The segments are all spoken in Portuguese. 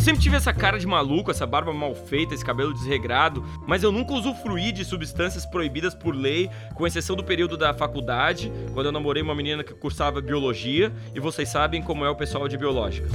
Eu sempre tive essa cara de maluco, essa barba mal feita, esse cabelo desregrado, mas eu nunca usufruí de substâncias proibidas por lei, com exceção do período da faculdade, quando eu namorei uma menina que cursava biologia, e vocês sabem como é o pessoal de biológicas.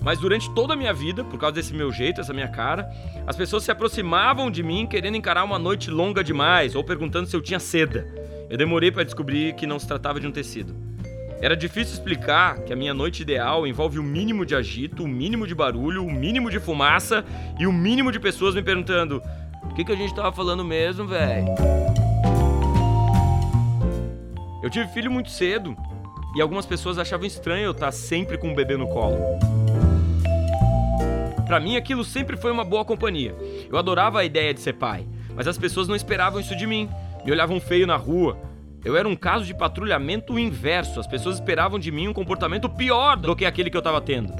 Mas durante toda a minha vida, por causa desse meu jeito, essa minha cara, as pessoas se aproximavam de mim querendo encarar uma noite longa demais ou perguntando se eu tinha seda. Eu demorei para descobrir que não se tratava de um tecido. Era difícil explicar que a minha noite ideal envolve o mínimo de agito, o mínimo de barulho, o mínimo de fumaça e o mínimo de pessoas me perguntando: o que, que a gente tava falando mesmo, velho? Eu tive filho muito cedo e algumas pessoas achavam estranho eu estar sempre com um bebê no colo. Para mim, aquilo sempre foi uma boa companhia. Eu adorava a ideia de ser pai, mas as pessoas não esperavam isso de mim. Me olhavam feio na rua, eu era um caso de patrulhamento inverso. As pessoas esperavam de mim um comportamento pior do que aquele que eu estava tendo.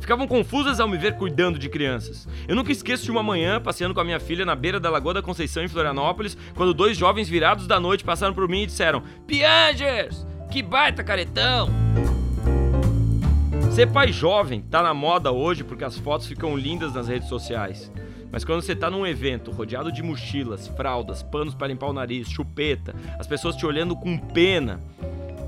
Ficavam confusas ao me ver cuidando de crianças. Eu nunca esqueço de uma manhã passeando com a minha filha na beira da Lagoa da Conceição em Florianópolis, quando dois jovens virados da noite passaram por mim e disseram: Piangers, que baita caretão! Ser pai jovem tá na moda hoje porque as fotos ficam lindas nas redes sociais. Mas quando você tá num evento rodeado de mochilas, fraldas, panos para limpar o nariz, chupeta, as pessoas te olhando com pena,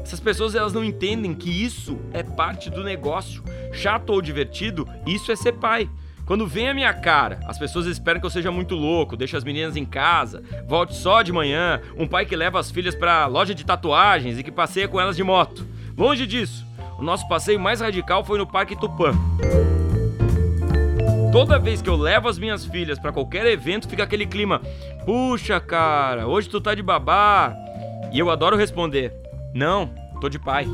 essas pessoas elas não entendem que isso é parte do negócio. Chato ou divertido, isso é ser pai. Quando vem a minha cara, as pessoas esperam que eu seja muito louco, deixe as meninas em casa, volte só de manhã, um pai que leva as filhas para loja de tatuagens e que passeia com elas de moto. Longe disso. O nosso passeio mais radical foi no Parque Tupã. Toda vez que eu levo as minhas filhas para qualquer evento, fica aquele clima: "Puxa, cara, hoje tu tá de babá". E eu adoro responder: "Não, tô de pai".